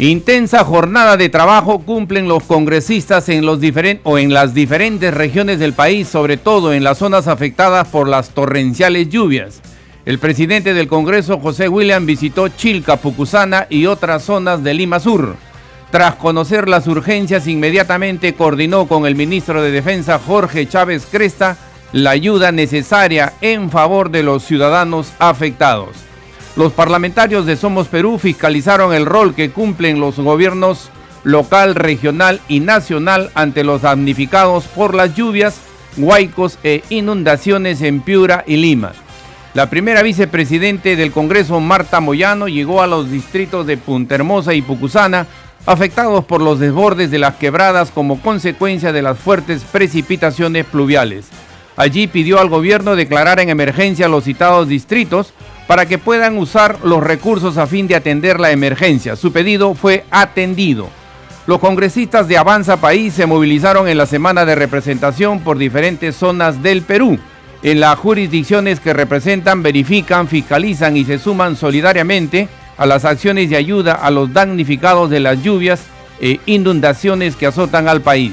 Intensa jornada de trabajo cumplen los congresistas en, los o en las diferentes regiones del país, sobre todo en las zonas afectadas por las torrenciales lluvias. El presidente del Congreso, José William, visitó Chilca, Pucusana y otras zonas de Lima Sur. Tras conocer las urgencias, inmediatamente coordinó con el ministro de Defensa, Jorge Chávez Cresta, la ayuda necesaria en favor de los ciudadanos afectados. Los parlamentarios de Somos Perú fiscalizaron el rol que cumplen los gobiernos local, regional y nacional ante los damnificados por las lluvias, huaicos e inundaciones en Piura y Lima. La primera vicepresidente del Congreso, Marta Moyano, llegó a los distritos de Punta Hermosa y Pucusana, afectados por los desbordes de las quebradas como consecuencia de las fuertes precipitaciones pluviales. Allí pidió al gobierno declarar en emergencia los citados distritos para que puedan usar los recursos a fin de atender la emergencia. Su pedido fue atendido. Los congresistas de Avanza País se movilizaron en la semana de representación por diferentes zonas del Perú. En las jurisdicciones que representan, verifican, fiscalizan y se suman solidariamente a las acciones de ayuda a los damnificados de las lluvias e inundaciones que azotan al país.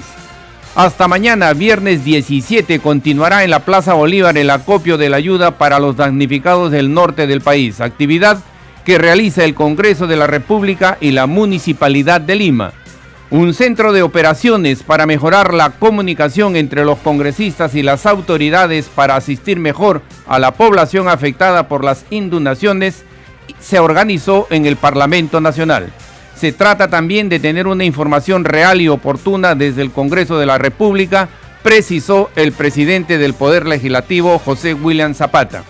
Hasta mañana, viernes 17, continuará en la Plaza Bolívar el acopio de la ayuda para los damnificados del norte del país, actividad que realiza el Congreso de la República y la Municipalidad de Lima. Un centro de operaciones para mejorar la comunicación entre los congresistas y las autoridades para asistir mejor a la población afectada por las inundaciones se organizó en el Parlamento Nacional. Se trata también de tener una información real y oportuna desde el Congreso de la República, precisó el presidente del Poder Legislativo, José William Zapata.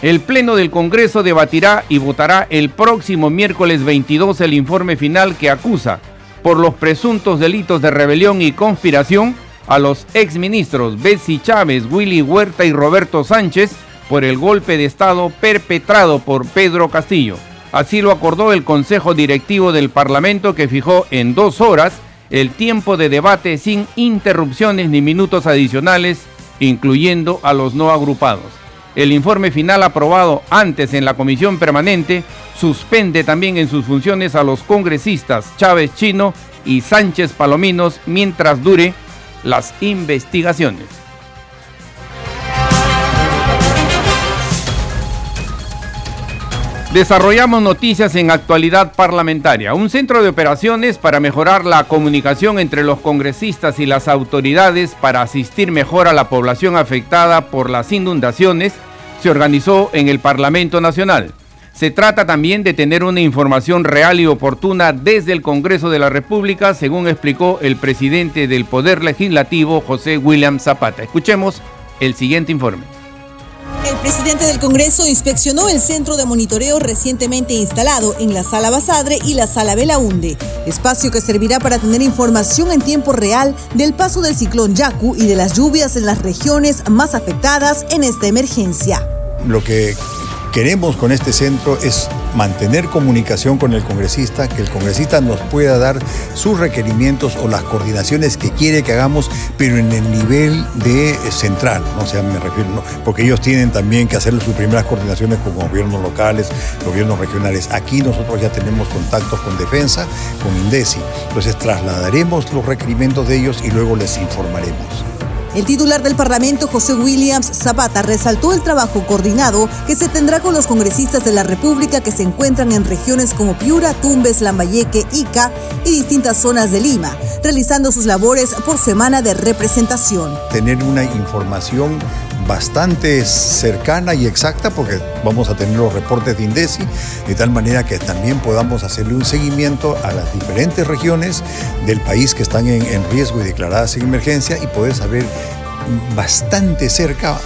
El Pleno del Congreso debatirá y votará el próximo miércoles 22 el informe final que acusa por los presuntos delitos de rebelión y conspiración a los exministros Betsy Chávez, Willy Huerta y Roberto Sánchez por el golpe de Estado perpetrado por Pedro Castillo. Así lo acordó el Consejo Directivo del Parlamento que fijó en dos horas el tiempo de debate sin interrupciones ni minutos adicionales, incluyendo a los no agrupados. El informe final aprobado antes en la comisión permanente suspende también en sus funciones a los congresistas Chávez Chino y Sánchez Palominos mientras dure las investigaciones. Desarrollamos noticias en actualidad parlamentaria. Un centro de operaciones para mejorar la comunicación entre los congresistas y las autoridades para asistir mejor a la población afectada por las inundaciones se organizó en el Parlamento Nacional. Se trata también de tener una información real y oportuna desde el Congreso de la República, según explicó el presidente del Poder Legislativo, José William Zapata. Escuchemos el siguiente informe. Presidente del Congreso inspeccionó el centro de monitoreo recientemente instalado en la Sala Basadre y la Sala Belaunde, espacio que servirá para tener información en tiempo real del paso del ciclón Yaku y de las lluvias en las regiones más afectadas en esta emergencia. Lo que queremos con este centro es mantener comunicación con el congresista, que el congresista nos pueda dar sus requerimientos o las coordinaciones que quiere que hagamos, pero en el nivel de central, ¿no? sea, me refiero, porque ellos tienen también que hacer sus primeras coordinaciones con gobiernos locales, gobiernos regionales. Aquí nosotros ya tenemos contactos con Defensa, con INDECI, entonces trasladaremos los requerimientos de ellos y luego les informaremos. El titular del Parlamento, José Williams Zapata, resaltó el trabajo coordinado que se tendrá con los congresistas de la República que se encuentran en regiones como Piura, Tumbes, Lambayeque, Ica y distintas zonas de Lima, realizando sus labores por semana de representación. Tener una información bastante cercana y exacta porque vamos a tener los reportes de INDECI de tal manera que también podamos hacerle un seguimiento a las diferentes regiones del país que están en, riesgo y declaradas en emergencia y poder saber bastante cerca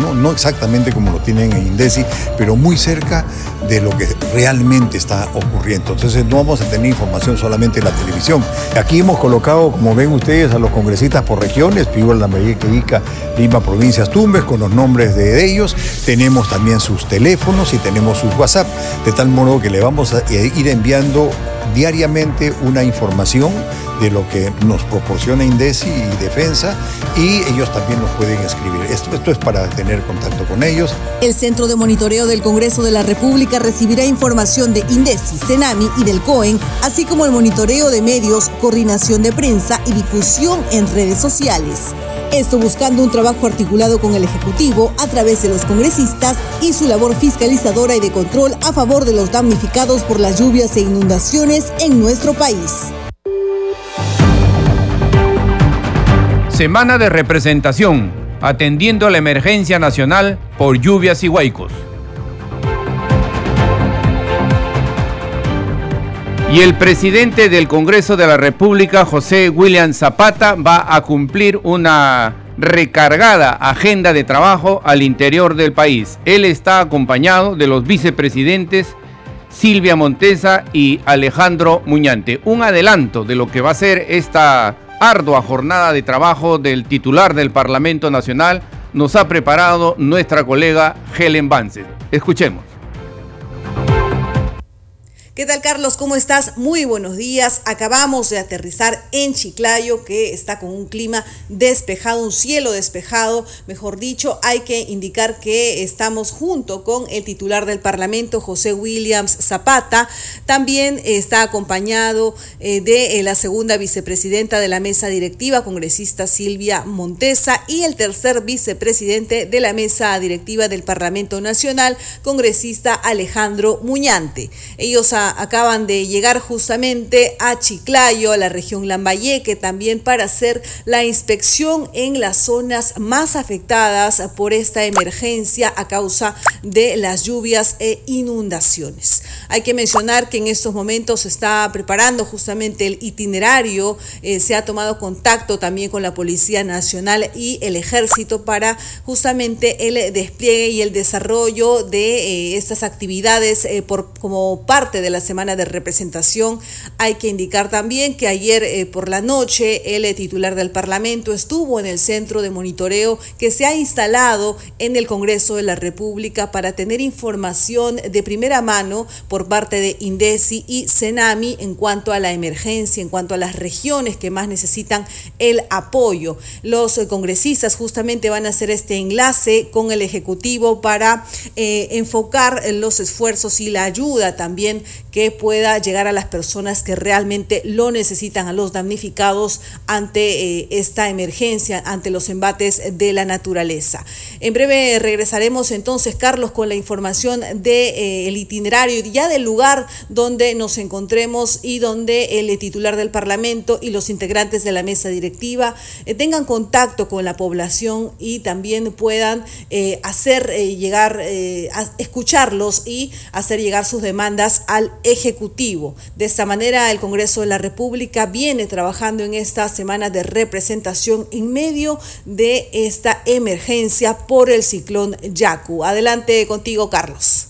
no, no exactamente como lo tienen en Indesi, pero muy cerca de lo que realmente está ocurriendo. Entonces no vamos a tener información solamente en la televisión. Aquí hemos colocado, como ven ustedes, a los congresistas por regiones, Piura, Lambayeque, Ica, Lima, provincias Tumbes, con los nombres de ellos. Tenemos también sus teléfonos y tenemos sus WhatsApp, de tal modo que le vamos a ir enviando diariamente una información de lo que nos proporciona Indesi y Defensa y ellos también nos pueden escribir. Esto, esto es para tener contacto con ellos. El Centro de Monitoreo del Congreso de la República recibirá información de Indesi, Senami y del COEN, así como el monitoreo de medios, coordinación de prensa y difusión en redes sociales. Esto buscando un trabajo articulado con el Ejecutivo a través de los congresistas y su labor fiscalizadora y de control a favor de los damnificados por las lluvias e inundaciones en nuestro país. Semana de representación, atendiendo a la emergencia nacional por lluvias y huaicos. Y el presidente del Congreso de la República, José William Zapata, va a cumplir una recargada agenda de trabajo al interior del país. Él está acompañado de los vicepresidentes Silvia Montesa y Alejandro Muñante. Un adelanto de lo que va a ser esta ardua jornada de trabajo del titular del Parlamento Nacional nos ha preparado nuestra colega Helen Vance. Escuchemos. ¿Qué tal Carlos? ¿Cómo estás? Muy buenos días. Acabamos de aterrizar en Chiclayo, que está con un clima despejado, un cielo despejado. Mejor dicho, hay que indicar que estamos junto con el titular del Parlamento, José Williams Zapata. También está acompañado eh, de eh, la segunda vicepresidenta de la mesa directiva, congresista Silvia Montesa, y el tercer vicepresidente de la mesa directiva del Parlamento Nacional, congresista Alejandro Muñante. Ellos acaban de llegar justamente a Chiclayo, a la región Lambayeque, también para hacer la inspección en las zonas más afectadas por esta emergencia a causa de las lluvias e inundaciones. Hay que mencionar que en estos momentos se está preparando justamente el itinerario, eh, se ha tomado contacto también con la Policía Nacional y el Ejército para justamente el despliegue y el desarrollo de eh, estas actividades eh, por, como parte de la semana de representación. Hay que indicar también que ayer eh, por la noche el eh, titular del Parlamento estuvo en el centro de monitoreo que se ha instalado en el Congreso de la República para tener información de primera mano por parte de INDECI y CENAMI en cuanto a la emergencia, en cuanto a las regiones que más necesitan el apoyo. Los eh, congresistas justamente van a hacer este enlace con el Ejecutivo para enfocar los esfuerzos y la ayuda también que pueda llegar a las personas que realmente lo necesitan, a los damnificados ante eh, esta emergencia, ante los embates de la naturaleza. En breve regresaremos entonces, Carlos, con la información del de, eh, itinerario ya del lugar donde nos encontremos y donde el titular del Parlamento y los integrantes de la mesa directiva eh, tengan contacto con la población y también puedan hacer llegar, escucharlos y hacer llegar sus demandas al Ejecutivo. De esta manera, el Congreso de la República viene trabajando en esta semana de representación en medio de esta emergencia por el ciclón Yaku. Adelante contigo, Carlos.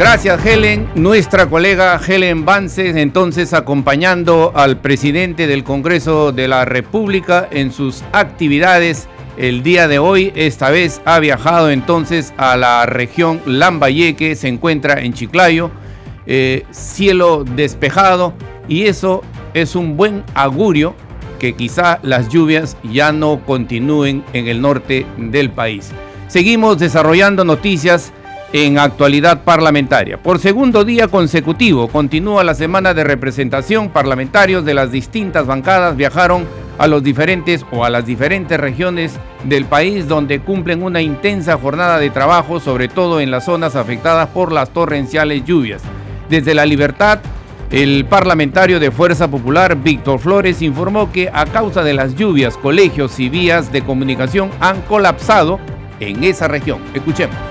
Gracias, Helen. Nuestra colega Helen Vances, entonces acompañando al presidente del Congreso de la República en sus actividades el día de hoy. Esta vez ha viajado entonces a la región Lambayeque, se encuentra en Chiclayo, eh, cielo despejado y eso es un buen augurio que quizá las lluvias ya no continúen en el norte del país. Seguimos desarrollando noticias en actualidad parlamentaria. Por segundo día consecutivo continúa la semana de representación. Parlamentarios de las distintas bancadas viajaron a los diferentes o a las diferentes regiones del país donde cumplen una intensa jornada de trabajo, sobre todo en las zonas afectadas por las torrenciales lluvias. Desde la libertad, el parlamentario de Fuerza Popular, Víctor Flores, informó que a causa de las lluvias, colegios y vías de comunicación han colapsado en esa región. Escuchemos.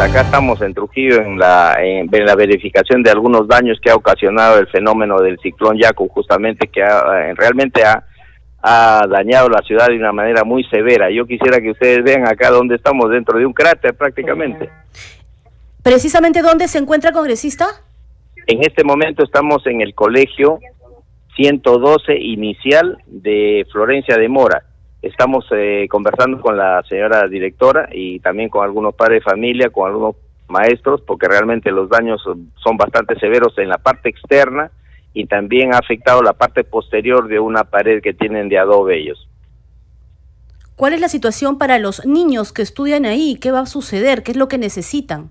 Acá estamos en Trujillo en la, en, la verificación de algunos daños que ha ocasionado el fenómeno del ciclón Yaku, justamente que realmente ha, ha dañado la ciudad de una manera muy severa. Yo quisiera que ustedes vean acá donde estamos, dentro de un cráter prácticamente. ¿Precisamente dónde se encuentra congresista? En este momento estamos en el colegio 112 inicial de Florencia de Mora. Estamos eh, conversando con la señora directora y también con algunos padres de familia, con algunos maestros, porque realmente los daños son bastante severos en la parte externa y también ha afectado la parte posterior de una pared que tienen de adobe ellos. ¿Cuál es la situación para los niños que estudian ahí? ¿Qué va a suceder? ¿Qué es lo que necesitan?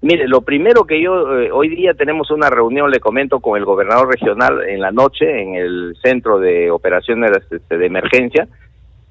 Mire, lo primero que yo, eh, hoy día tenemos una reunión, le comento, con el gobernador regional en la noche en el centro de operaciones de emergencia,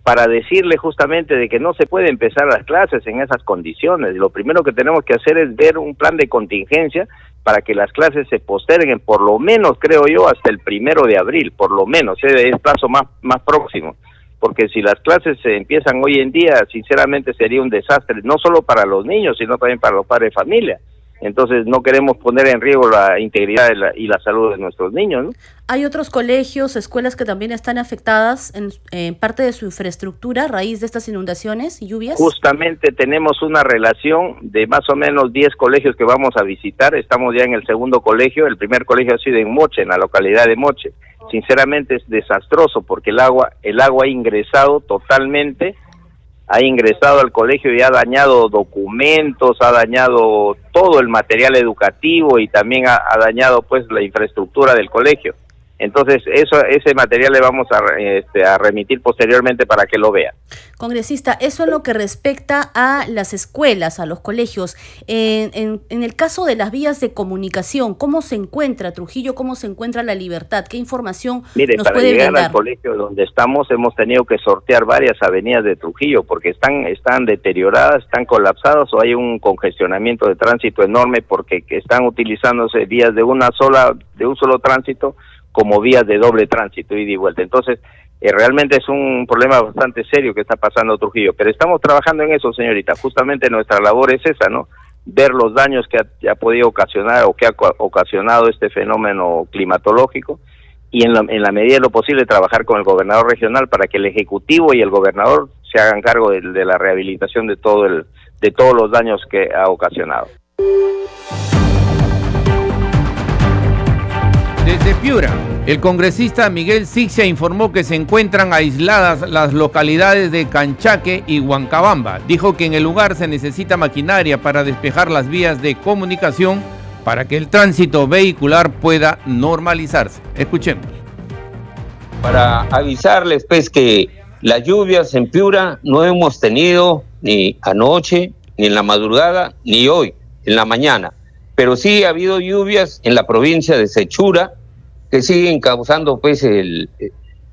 para decirle justamente de que no se puede empezar las clases en esas condiciones. Lo primero que tenemos que hacer es ver un plan de contingencia para que las clases se posterguen, por lo menos, creo yo, hasta el primero de abril, por lo menos, es el plazo más, más próximo. Porque si las clases se empiezan hoy en día, sinceramente sería un desastre, no solo para los niños, sino también para los padres de familia entonces no queremos poner en riesgo la integridad y la salud de nuestros niños. Hay otros colegios, escuelas que también están afectadas en, parte de su infraestructura a raíz de estas inundaciones y lluvias. Justamente tenemos una relación de más o menos 10 colegios que vamos a visitar. Estamos ya en el segundo colegio. El primer colegio ha sido en Moche, en la localidad de Moche. Sinceramente es desastroso porque el agua, el agua ha ingresado totalmente ha ingresado al colegio y ha dañado documentos, ha dañado todo el material educativo y también ha, dañado pues la infraestructura del colegio. Entonces, eso, ese material le vamos a, este, a remitir posteriormente para que lo vea. Congresista, eso en lo que respecta a las escuelas, a los colegios. En, en, el caso de las vías de comunicación, ¿cómo se encuentra Trujillo? ¿Cómo se encuentra la libertad? ¿Qué información Mire, nos para puede llegar al colegio donde estamos hemos tenido que sortear varias avenidas de Trujillo porque están, están deterioradas, están colapsadas o hay un congestionamiento de tránsito enorme porque están utilizándose vías de una sola, de un solo tránsito como vías de doble tránsito ida y vuelta. Entonces, eh, realmente es un problema bastante serio que está pasando Trujillo, pero estamos trabajando en eso, señorita. Justamente nuestra labor es esa, ¿no? Ver los daños que ha, podido ocasionar o que ha ocasionado este fenómeno climatológico y en la, en la medida de lo posible trabajar con el gobernador regional para que el ejecutivo y el gobernador se hagan cargo de, de la rehabilitación de todo el de todos los daños que ha ocasionado. Desde Piura, el congresista Miguel Sixia informó que se encuentran aisladas las localidades de Canchaque y Huancabamba. Dijo que en el lugar se necesita maquinaria para despejar las vías de comunicación para que el tránsito vehicular pueda normalizarse. Escuchemos. Para avisarles pues que las lluvias en Piura no hemos tenido ni anoche, ni en la madrugada, ni hoy, en la mañana pero sí ha habido lluvias en la provincia de Sechura que siguen causando pues el,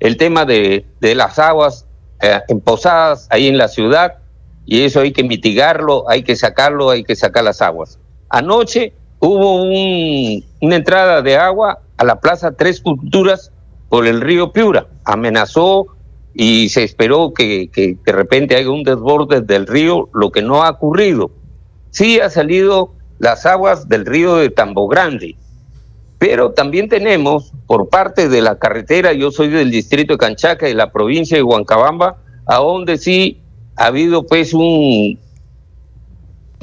el tema de, de las aguas eh, emposadas ahí en la ciudad y eso hay que mitigarlo, hay que sacarlo, hay que sacar las aguas. Anoche hubo un, una entrada de agua a la Plaza Tres Culturas por el río Piura, amenazó y se esperó que, que de repente haya un desborde del río, lo que no ha ocurrido. Sí ha salido las aguas del río de Tambo Grande. Pero también tenemos por parte de la carretera, yo soy del distrito de Canchaca, de la provincia de Huancabamba, a donde sí ha habido pues un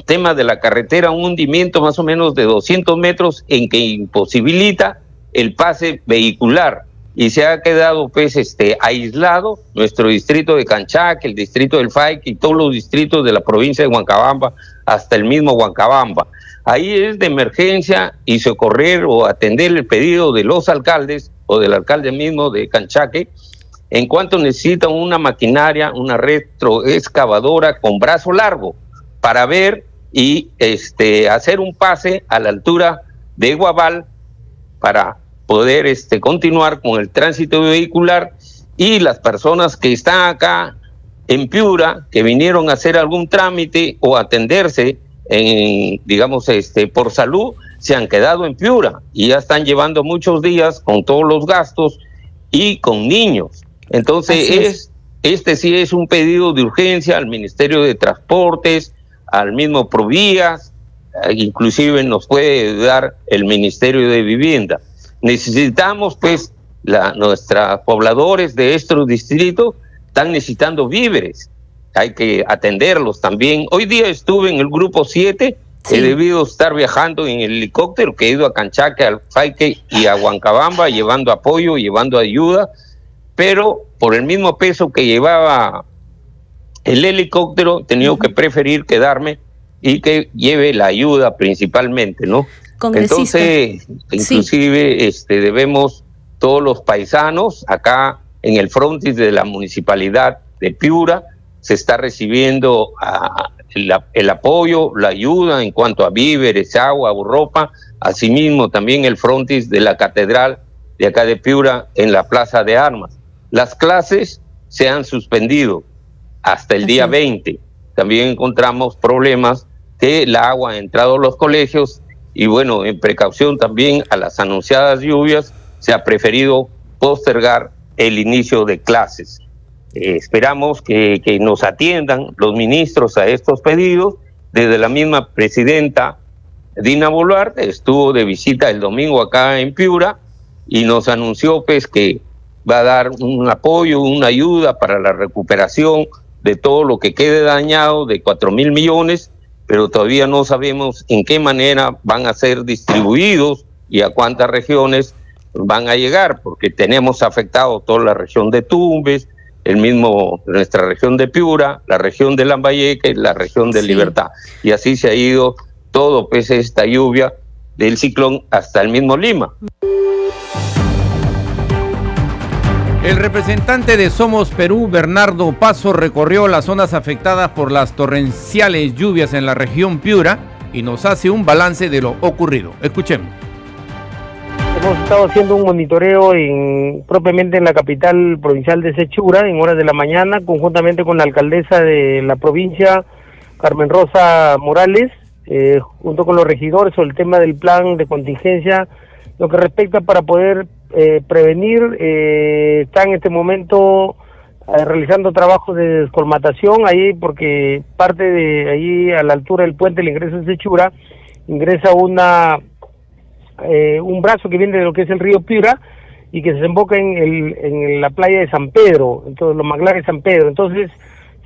tema de la carretera, un hundimiento más o menos de 200 metros en que imposibilita el pase vehicular y se ha quedado pues este aislado nuestro distrito de Canchaca, el distrito del FAIC y todos los distritos de la provincia de Huancabamba, hasta el mismo Huancabamba. Ahí es de emergencia y socorrer o atender el pedido de los alcaldes o del alcalde mismo de Canchaque en cuanto necesitan una maquinaria, una retroexcavadora con brazo largo para ver y este hacer un pase a la altura de Guabal para poder este continuar con el tránsito vehicular y las personas que están acá en Piura, que vinieron a hacer algún trámite o atenderse en, digamos, este, por salud, se han quedado en Piura y ya están llevando muchos días con todos los gastos y con niños. Entonces, es. este sí es un pedido de urgencia al Ministerio de Transportes, al mismo Provías, eh, inclusive nos puede dar el Ministerio de Vivienda. Necesitamos, pues, la, nuestros pobladores de estos distritos están necesitando víveres. Hay que atenderlos también. Hoy día estuve en el grupo 7, he debido estar viajando en el helicóptero, que he ido a Canchaque, al Faique y a Huancabamba, llevando apoyo, llevando ayuda, pero por el mismo peso que llevaba el helicóptero, he tenido que preferir quedarme y que lleve la ayuda principalmente, ¿no? Entonces, inclusive este, debemos todos los paisanos acá en el frontis de la municipalidad de Piura, se está recibiendo ah, el, apoyo, la ayuda en cuanto a víveres, agua o ropa, asimismo también el frontis de la catedral de acá de Piura en la Plaza de Armas. Las clases se han suspendido hasta el día 20. También encontramos problemas que el agua ha entrado a los colegios y bueno, en precaución también a las anunciadas lluvias, se ha preferido postergar el inicio de clases. Eh, esperamos que, nos atiendan los ministros a estos pedidos. Desde la misma presidenta Dina Boluarte estuvo de visita el domingo acá en Piura y nos anunció pues que va a dar un apoyo, una ayuda para la recuperación de todo lo que quede dañado de cuatro mil millones, pero todavía no sabemos en qué manera van a ser distribuidos y a cuántas regiones van a llegar, porque tenemos afectado toda la región de Tumbes, el mismo nuestra región de Piura, la región de Lambayeque, la región de Libertad. Y así se ha ido todo, pese a esta lluvia del ciclón, hasta el mismo Lima. El representante de Somos Perú, Bernardo Paso, recorrió las zonas afectadas por las torrenciales lluvias en la región Piura y nos hace un balance de lo ocurrido. Escuchemos. Hemos estado haciendo un monitoreo en, propiamente en la capital provincial de Sechura en horas de la mañana, conjuntamente con la alcaldesa de la provincia, Carmen Rosa Morales, eh, junto con los regidores sobre el tema del plan de contingencia, lo que respecta para poder eh, prevenir, eh, está en este momento realizando trabajos de descolmatación ahí porque parte de ahí a la altura del puente, el ingreso de Sechura, ingresa una eh, un brazo que viene de lo que es el río Piura y que se desemboca en, el, en la playa de San Pedro, entonces los manglares de San Pedro. Entonces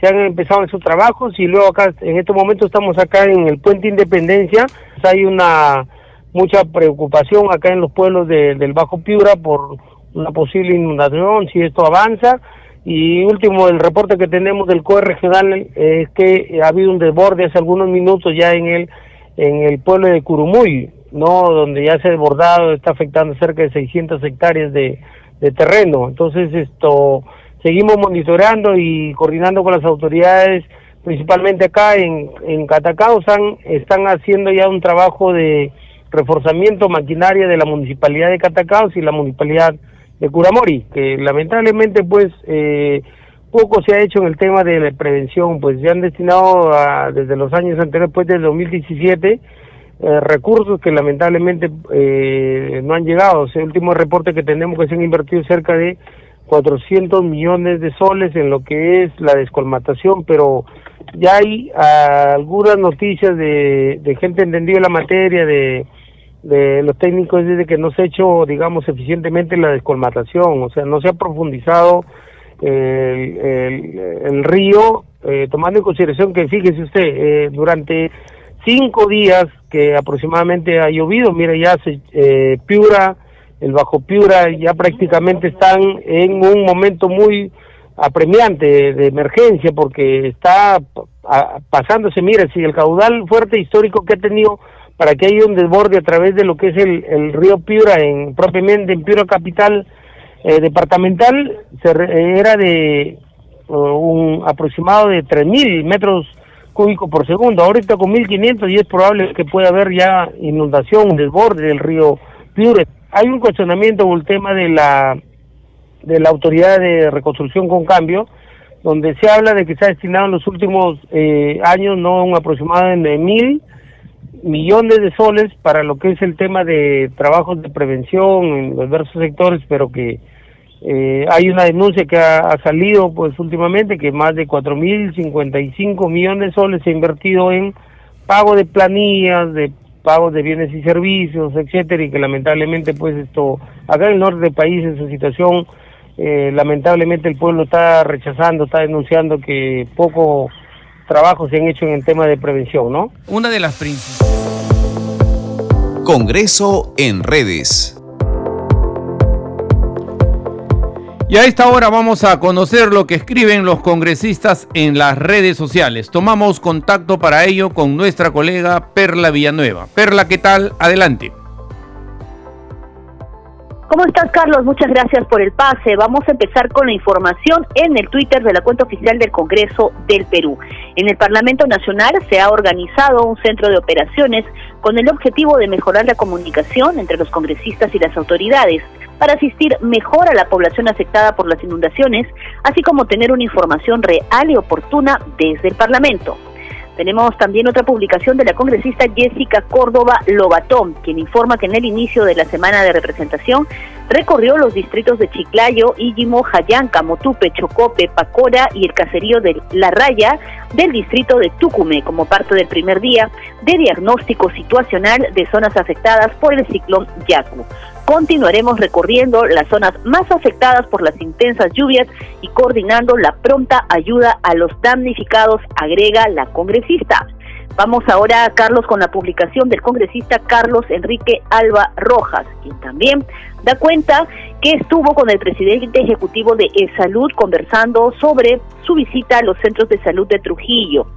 se han empezado esos trabajos y luego acá, en este momento estamos acá en el puente Independencia, hay una mucha preocupación acá en los pueblos del Bajo Piura por una posible inundación, si esto avanza. Y último, el reporte que tenemos del COE regional es que ha habido un desborde hace algunos minutos ya en el, en el pueblo de Curumuy, no donde ya se ha desbordado, está afectando cerca de 600 hectáreas de, terreno. Entonces, esto seguimos monitoreando y coordinando con las autoridades, principalmente acá en, en Catacao, están, haciendo ya un trabajo de reforzamiento maquinaria de la municipalidad de Catacao y la municipalidad de Curamori, que lamentablemente pues eh, poco se ha hecho en el tema de la prevención, pues se han destinado desde los años anteriores, pues desde 2017, eh, recursos que lamentablemente eh, no han llegado. el último reporte que tenemos que se han invertido cerca de 400 millones de soles en lo que es la descolmatación, pero ya hay algunas noticias de, de gente entendida en la materia, de, de los técnicos, desde que no se ha hecho, digamos, eficientemente la descolmatación, o sea, no se ha profundizado el, el, río, eh, tomando en consideración que, fíjese usted, durante cinco días que aproximadamente ha llovido. Mire, ya se, eh, Piura, el Bajo Piura, ya prácticamente están en un momento muy apremiante de emergencia porque está pasándose, mire, si el caudal fuerte histórico que ha tenido para que haya un desborde a través de lo que es el, el río Piura, en propiamente en Piura capital eh, departamental, se, era de uh, un aproximado de 3.000 metros cúbico por segundo. Ahorita con 1500 y es probable que pueda haber ya inundación, un desborde del río Piure. Hay un cuestionamiento con el tema de la de la autoridad de reconstrucción con cambio, donde se habla de que se ha destinado en los últimos eh, años no un aproximado de mil millones de soles para lo que es el tema de trabajos de prevención en diversos sectores, pero que eh, hay una denuncia que ha, salido pues últimamente que más de 4.055 millones de soles se ha invertido en pago de planillas, de pago de bienes y servicios, etcétera, y que lamentablemente pues esto acá en el norte del país, en su situación, eh, lamentablemente el pueblo está rechazando, está denunciando que poco trabajo se han hecho en el tema de prevención, ¿no? Una de las principales. Congreso en redes. Y a esta hora vamos a conocer lo que escriben los congresistas en las redes sociales. Tomamos contacto para ello con nuestra colega Perla Villanueva. Perla, ¿qué tal? Adelante. ¿Cómo estás, Carlos? Muchas gracias por el pase. Vamos a empezar con la información en el Twitter de la cuenta oficial del Congreso del Perú. En el Parlamento Nacional se ha organizado un centro de operaciones con el objetivo de mejorar la comunicación entre los congresistas y las autoridades para asistir mejor a la población afectada por las inundaciones, así como tener una información real y oportuna desde el Parlamento. Tenemos también otra publicación de la congresista Jessica Córdoba Lobatón, quien informa que en el inicio de la semana de representación recorrió los distritos de Chiclayo, Íllimo, Jayanca, Motupe, Chocope, Pacora y el caserío de La Raya del distrito de Tucumé como parte del primer día de diagnóstico situacional de zonas afectadas por el ciclón Yaku. Continuaremos recorriendo las zonas más afectadas por las intensas lluvias y coordinando la pronta ayuda a los damnificados, agrega la congresista. Vamos ahora, Carlos, con la publicación del congresista Carlos Enrique Alba Rojas, quien también da cuenta que estuvo con el presidente ejecutivo de E-Salud conversando sobre su visita a los centros de salud de Trujillo.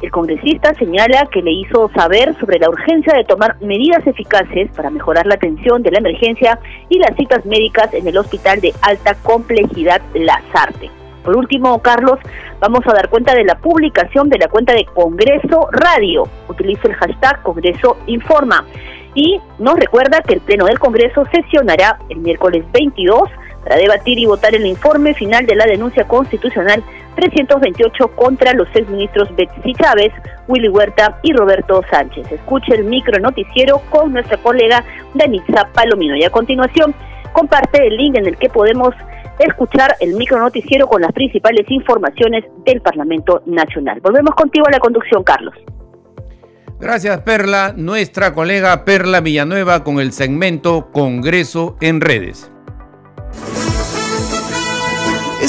El congresista señala que le hizo saber sobre la urgencia de tomar medidas eficaces para mejorar la atención de la emergencia y las citas médicas en el Hospital de Alta Complejidad Lazarte. Por último, Carlos, vamos a dar cuenta de la publicación de la cuenta de Congreso Radio. Utiliza el hashtag Congreso Informa. Y nos recuerda que el Pleno del Congreso sesionará el miércoles 22 para debatir y votar el informe final de la denuncia constitucional 328 contra los exministros Betsy Chávez, Willy Huerta y Roberto Sánchez. Escuche el micro noticiero con nuestra colega Danitza Palomino. Y a continuación, comparte el link en el que podemos escuchar el micro noticiero con las principales informaciones del Parlamento Nacional. Volvemos contigo a la conducción, Carlos. Gracias, Perla. Nuestra colega Perla Villanueva con el segmento Congreso en redes.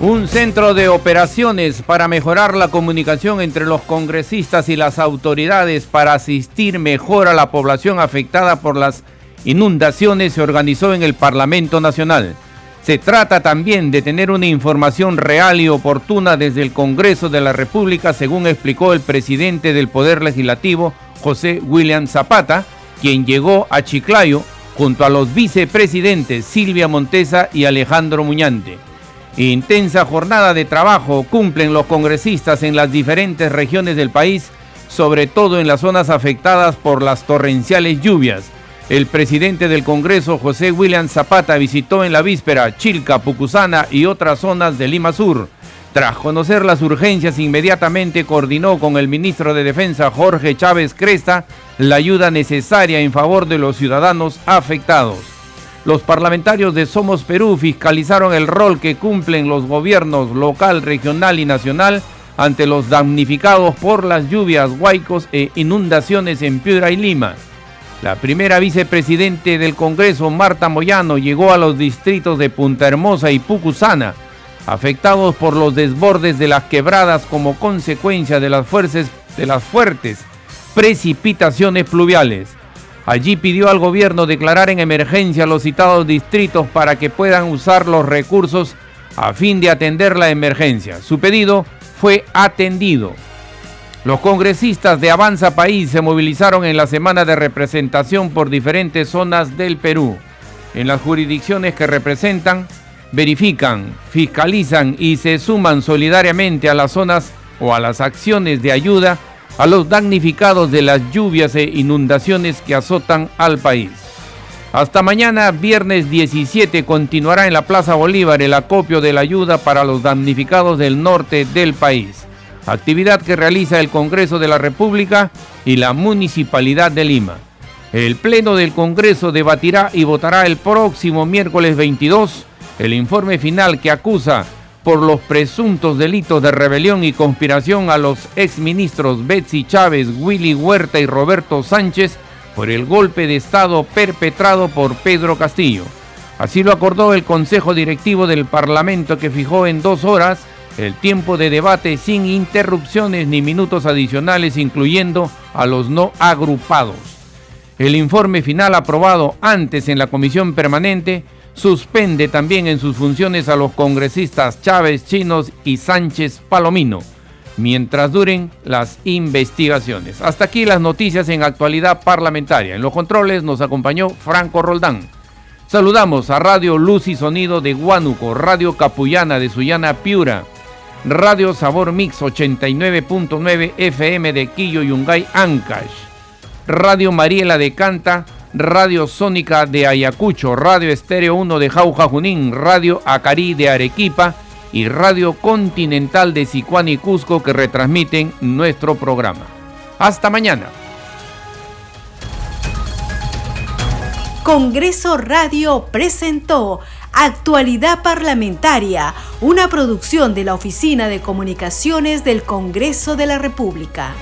Un centro de operaciones para mejorar la comunicación entre los congresistas y las autoridades para asistir mejor a la población afectada por las inundaciones se organizó en el Parlamento Nacional. Se trata también de tener una información real y oportuna desde el Congreso de la República, según explicó el presidente del Poder Legislativo, José William Zapata, quien llegó a Chiclayo junto a los vicepresidentes Silvia Montesa y Alejandro Muñante. Intensa jornada de trabajo cumplen los congresistas en las diferentes regiones del país, sobre todo en las zonas afectadas por las torrenciales lluvias. El presidente del Congreso, José William Zapata, visitó en la víspera Chilca, Pucusana y otras zonas de Lima Sur. Tras conocer las urgencias, inmediatamente coordinó con el ministro de Defensa, Jorge Chávez Cresta, la ayuda necesaria en favor de los ciudadanos afectados los parlamentarios de Somos Perú fiscalizaron el rol que cumplen los gobiernos local, regional y nacional ante los damnificados por las lluvias, huaicos e inundaciones en Piura y Lima. La primera vicepresidente del Congreso, Marta Moyano, llegó a los distritos de Punta Hermosa y Pucusana, afectados por los desbordes de las quebradas como consecuencia de las, de las fuertes precipitaciones pluviales. Allí pidió al gobierno declarar en emergencia los citados distritos para que puedan usar los recursos a fin de atender la emergencia. Su pedido fue atendido. Los congresistas de Avanza País se movilizaron en la semana de representación por diferentes zonas del Perú. En las jurisdicciones que representan, verifican, fiscalizan y se suman solidariamente a las zonas o a las acciones de ayuda a los damnificados de las lluvias e inundaciones que azotan al país. Hasta mañana, viernes 17, continuará en la Plaza Bolívar el acopio de la ayuda para los damnificados del norte del país actividad que realiza el Congreso de la República y la Municipalidad de Lima. El Pleno del Congreso debatirá y votará el próximo miércoles 22 el informe final que acusa por los presuntos delitos de rebelión y conspiración a los exministros Betsy Chávez, Willy Huerta y Roberto Sánchez por el golpe de Estado perpetrado por Pedro Castillo. Así lo acordó el Consejo Directivo del Parlamento que fijó en dos horas el tiempo de debate sin interrupciones ni minutos adicionales, incluyendo a los no agrupados. El informe final aprobado antes en la comisión permanente suspende también en sus funciones a los congresistas Chávez Chinos y Sánchez Palomino, mientras duren las investigaciones. Hasta aquí las noticias en actualidad parlamentaria. En los controles nos acompañó Franco Roldán. Saludamos a Radio Luz y Sonido de Huánuco, Radio Capullana de Sullana Piura, Radio Sabor Mix 89.9 FM de Quillo Yungay Ancash, Radio Mariela de Canta, Radio Sónica de Ayacucho, Radio Estéreo 1 de Jauja Junín, Radio Acarí de Arequipa y Radio Continental de Sicuán y Cusco que retransmiten nuestro programa. Hasta mañana. Congreso Radio presentó Actualidad Parlamentaria, una producción de la Oficina de Comunicaciones del Congreso de la República.